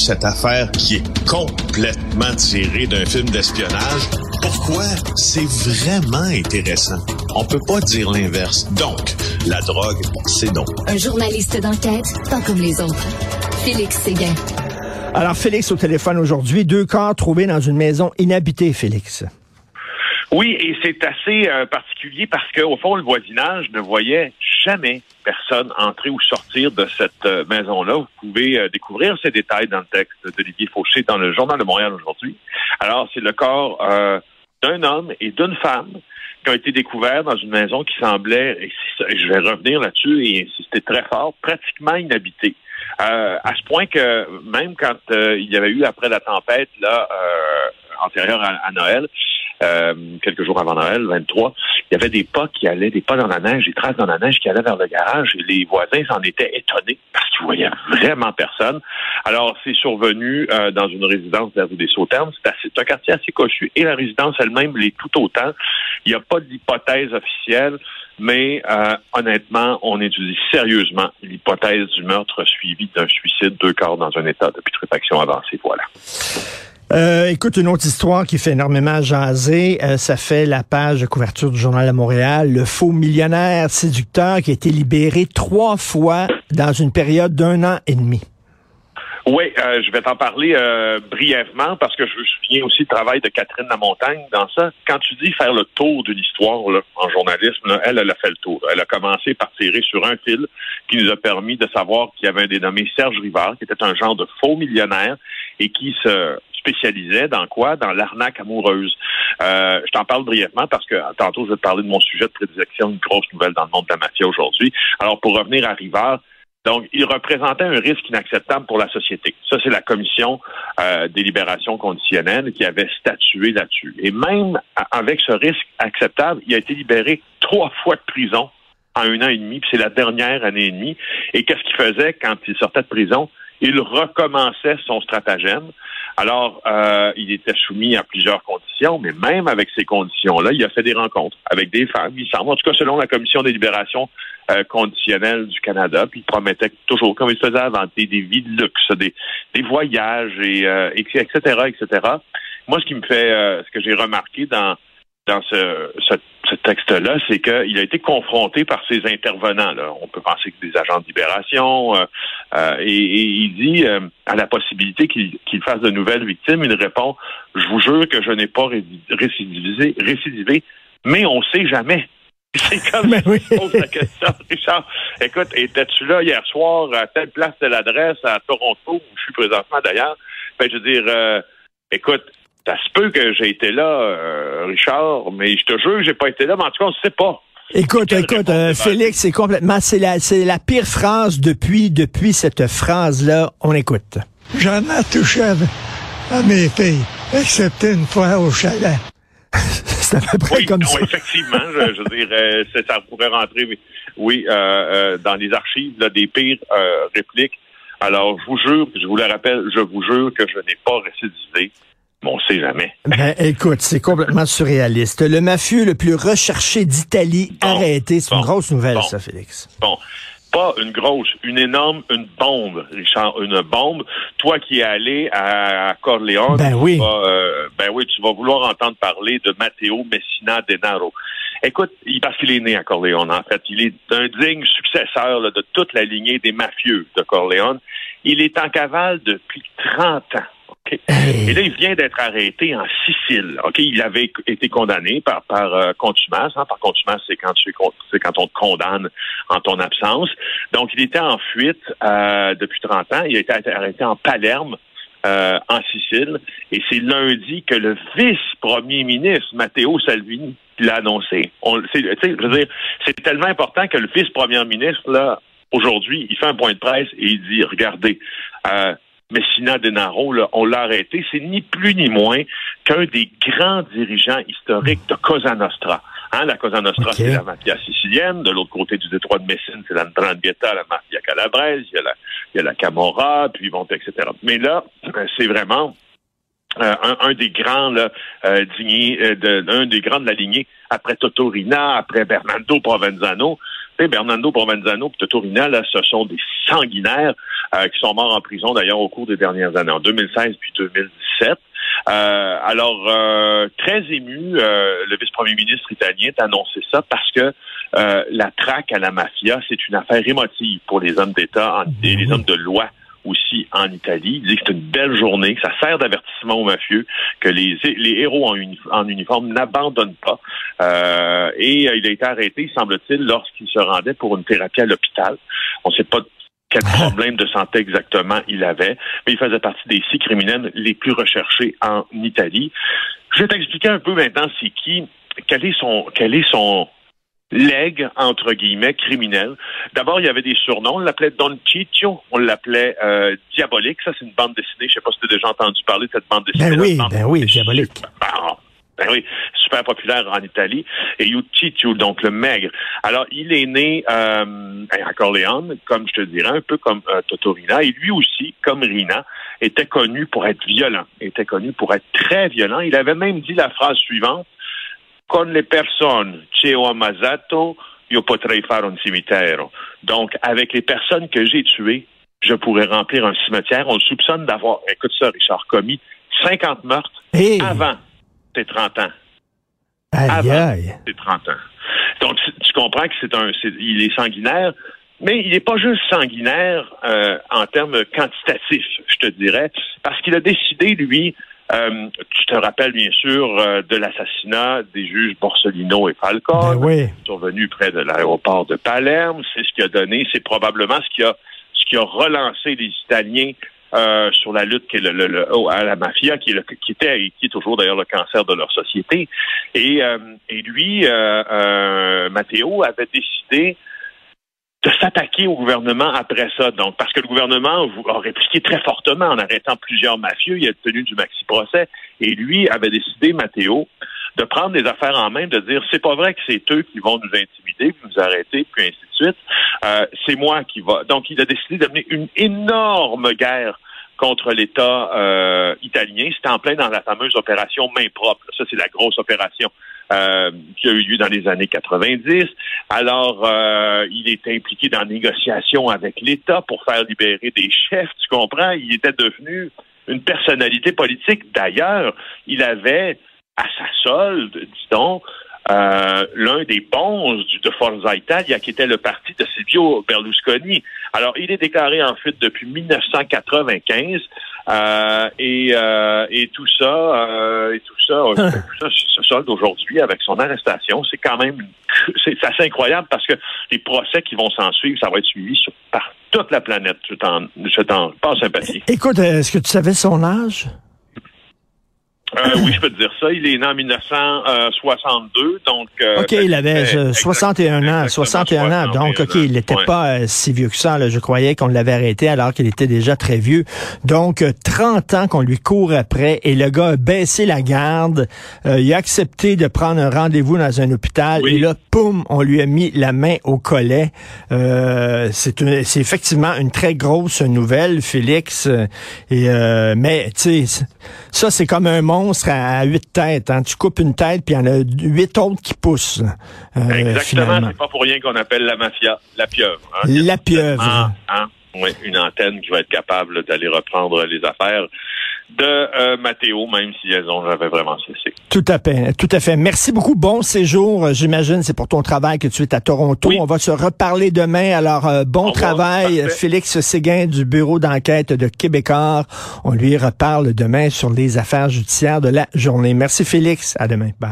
cette affaire qui est complètement tirée d'un film d'espionnage. Pourquoi? C'est vraiment intéressant? On peut pas dire l'inverse. Donc, la drogue, c'est non. Un journaliste d'enquête, pas comme les autres. Félix Séguin. Alors, Félix au téléphone aujourd'hui, deux corps trouvés dans une maison inhabitée, Félix. Oui, et c'est assez euh, particulier parce qu'au fond, le voisinage ne voyait jamais personne entrer ou sortir de cette euh, maison-là. Vous pouvez euh, découvrir ces détails dans le texte d'Olivier Fauché dans le Journal de Montréal aujourd'hui. Alors, c'est le corps d'un homme et d'une femme qui ont été découverts dans une maison qui semblait, et je vais revenir là-dessus et insister très fort, pratiquement inhabitée. à ce point que même quand il y avait eu après la tempête là antérieure à Noël, euh, quelques jours avant Noël, 23, il y avait des pas qui allaient, des pas dans la neige, des traces dans la neige qui allaient vers le garage et les voisins s'en étaient étonnés parce qu'ils voyaient vraiment personne. Alors, c'est survenu euh, dans une résidence de la rue des Sauternes. C'est un quartier assez cochu et la résidence elle-même l'est tout autant. Il n'y a pas d'hypothèse officielle, mais euh, honnêtement, on étudie sérieusement l'hypothèse du meurtre suivi d'un suicide, deux corps dans un état de putréfaction avancée. Voilà. Euh, écoute, une autre histoire qui fait énormément jaser, euh, ça fait la page de couverture du Journal de Montréal, le faux millionnaire séducteur qui a été libéré trois fois dans une période d'un an et demi. Oui, euh, je vais t'en parler brièvement parce que je me souviens aussi du travail de Catherine Lamontagne dans ça. Quand tu dis faire le tour d'une histoire en journalisme, elle, elle a fait le tour. Elle a commencé par tirer sur un fil qui nous a permis de savoir qu'il y avait un dénommé Serge Rivard, qui était un genre de faux millionnaire et qui se spécialisait dans quoi? Dans l'arnaque amoureuse. Euh, je t'en parle brièvement parce que tantôt, je vais te parler de mon sujet de prédilection, une grosse nouvelle dans le monde de la mafia aujourd'hui. Alors, pour revenir à Rivard, donc, il représentait un risque inacceptable pour la société. Ça, c'est la commission euh, des libérations conditionnelles qui avait statué là-dessus. Et même avec ce risque acceptable, il a été libéré trois fois de prison en un an et demi, puis c'est la dernière année et demie. Et qu'est-ce qu'il faisait quand il sortait de prison? Il recommençait son stratagème. Alors, euh, il était soumis à plusieurs conditions, mais même avec ces conditions-là, il a fait des rencontres avec des femmes. Il semble, en tout cas selon la Commission des libérations euh, conditionnelles du Canada, puis il promettait toujours, comme il faisait avant, des, vies de luxe, des, voyages, et, euh, etc., etc. Moi, ce qui me fait, euh, ce que j'ai remarqué dans dans ce, ce ce texte-là, c'est qu'il a été confronté par ses intervenants. Là. On peut penser que des agents de libération. Euh, euh, et, il dit euh, à la possibilité qu'il fasse de nouvelles victimes, il répond Je vous jure que je n'ai pas récidivisé, récidivé, mais on ne sait jamais. C'est comme mais oui. pose la question, Richard. Écoute, étais-tu là hier soir à telle place de l'adresse à Toronto, où je suis présentement d'ailleurs? Ben, je veux dire, écoute, ça se peut que j'ai été là, euh, Richard, mais je te jure que j'ai pas été là, mais en tout cas, on ne sait pas. Écoute, écoute, euh, Félix, c'est complètement, c'est la, c'est la pire phrase depuis, depuis cette phrase-là. On écoute. Jamais touché à mes filles, excepté une fois au chalet. c'est à peu près comme ça. Effectivement, je, je veux dire, euh, ça pourrait rentrer, oui, dans les archives des pires répliques. Alors, je vous jure, je vous le rappelle, je vous jure que je n'ai pas récidivé. Bon, on sait jamais. Ben, écoute, c'est complètement surréaliste. Le mafieux le plus recherché d'Italie arrêté. C'est une grosse nouvelle, ça, Félix. Bon. Pas une grosse, une énorme, une bombe, Richard, une bombe. Toi qui es allé à, Corleone, ben oui. Euh, ben oui, tu vas vouloir entendre parler de Matteo Messina Denaro. Écoute, parce qu'il est né à Corleone, en fait. Il est un digne successeur de toute la lignée des mafieux de Corleone. Il est en cavale depuis 30 ans. Et là, il vient d'être arrêté en Sicile. Ok, il avait été condamné par par euh, contumace. Hein. Par contumace, c'est quand tu c'est quand on te condamne en ton absence. Donc, il était en fuite euh, depuis 30 ans. Il a été arrêté en Palerme. Euh, en Sicile, et c'est lundi que le vice-premier ministre Matteo Salvini l'a annoncé. c'est tellement important que le vice-premier ministre là aujourd'hui, il fait un point de presse et il dit regardez, euh, Messina Denaro, là, on l'a arrêté. C'est ni plus ni moins qu'un des grands dirigeants historiques de Cosa Nostra. Hein, la Cosa Nostra, c'est la mafia sicilienne. De l'autre côté du détroit de Messine, c'est la Ndrangheta, la mafia calabraise. Il y a la, il y a la Camorra, puis bon, etc. Mais là, euh, c'est vraiment euh, un, des grands là, euh, euh, de, un des grands de la lignée après Totorina, après Bernardo Provenzano. Bernardo Provenzano et là, ce sont des sanguinaires euh, qui sont morts en prison d'ailleurs au cours des dernières années, en 2016 puis 2017. Euh, alors, euh, très ému, le vice-premier ministre italien a annoncé ça parce que la traque à la mafia, c'est une affaire émotive pour les hommes d'État et les hommes de loi aussi en Italie. Il dit que c'est une belle journée, que ça sert d'avertissement aux mafieux, que les, les héros en, en uniforme n'abandonnent pas. Euh, et euh, il a été arrêté, semble-t-il, lorsqu'il se rendait pour une thérapie à l'hôpital. On ne sait pas quel problème de santé exactement il avait, mais il faisait partie des six criminels les plus recherchés en Italie. Je vais t'expliquer un peu maintenant c'est qui, quel est son, quel est son, legs, entre guillemets, criminel. D'abord, il y avait des surnoms. On l'appelait Don Ciccio, on l'appelait euh, Diabolique. Ça, c'est une bande dessinée. Je sais pas si tu as déjà entendu parler de cette bande dessinée. Ben oui, ben oui, Diabolique. Ah, ben oui, super populaire en Italie. Et Ciccio, donc le maigre. Alors, il est né euh, à Corleone, comme je te dirais, un peu comme euh, Totorina. Et lui aussi, comme Rina, était connu pour être violent, était connu pour être très violent. Il avait même dit la phrase suivante con le personnes che ho ammazzato, io potrei fare un cimitero. Donc, avec les personnes que j'ai tuées, je pourrais remplir un cimetière. On le soupçonne d'avoir, écoute ça, Richard, commis 50 meurtres avant tes 30 ans. Aïe, avant tes 30 ans. Donc, tu comprends que c'est un, il est sanguinaire, mais il n'est pas juste sanguinaire euh, en termes quantitatifs, je te dirais, parce qu'il a décidé, lui, euh, tu te rappelles bien sûr euh, de l'assassinat des juges Borsellino et Falcone, ben oui. survenu près de l'aéroport de Palerme. C'est ce qui a donné, c'est probablement ce qui a ce qui a relancé les Italiens euh, sur la lutte qui est le, oh, à la mafia, qui, est le, qui était et qui est toujours d'ailleurs le cancer de leur société. Et, et lui, Matteo, avait décidé de s'attaquer au gouvernement après ça. Donc, parce que le gouvernement a répliqué très fortement en arrêtant plusieurs mafieux. Il a tenu du maxi-procès. Et lui avait décidé, Matteo, de prendre les affaires en main, de dire c'est pas vrai que c'est eux qui vont nous intimider, puis nous arrêter, puis ainsi de suite. Euh, c'est moi qui va. Donc, il a décidé d'amener une énorme guerre contre l'État euh, italien. C'était en plein dans la fameuse opération main propre. Ça, c'est la grosse opération euh, qui a eu lieu dans les années 90. Alors, euh, il était impliqué dans la négociation avec l'État pour faire libérer des chefs, tu comprends? Il était devenu une personnalité politique. D'ailleurs, il avait à sa solde, dit-on, euh, l'un des bons de Forza Italia, qui était le parti de Silvio Berlusconi. Alors, il est déclaré en fuite depuis 1995. Euh, et, euh, et tout ça, euh, et tout ça, tout ça se solde aujourd'hui avec son arrestation. C'est quand même, c'est assez incroyable parce que les procès qui vont s'en suivre, ça va être suivi sur, par toute la planète. Je t'en, je t'en pas sympathie. Écoute, est-ce que tu savais son âge? Euh, oui, je peux te dire ça. Il est né en 1962, donc... Euh, OK, il avait 61 ans. 61 ans, donc OK, il n'était pas euh, si vieux que ça. Je croyais qu'on l'avait arrêté alors qu'il était déjà très vieux. Donc, 30 ans qu'on lui court après et le gars a baissé la garde. il a accepté de prendre un rendez-vous dans un hôpital et là, poum, on lui a mis la main au collet. c'est effectivement une très grosse nouvelle, Félix. Et, mais, tu sais, ça, c'est comme un monde monstre à huit têtes. Hein. Tu coupes une tête, puis il y en a huit autres qui poussent. Euh, Exactement. C'est pas pour rien qu'on appelle la mafia la pieuvre. Hein. La pieuvre. Hein, une antenne qui va être capable d'aller reprendre les affaires de euh, Mathéo, même si elles ont j'avais vraiment cessé. Tout à fait, tout à fait. Merci beaucoup. Bon séjour. J'imagine c'est pour ton travail que tu es à Toronto. On va se reparler demain. Alors euh, bon travail, Félix Séguin du bureau d'enquête de Québécois. On lui reparle demain sur les affaires judiciaires de la journée. Merci Félix. À demain. Bye.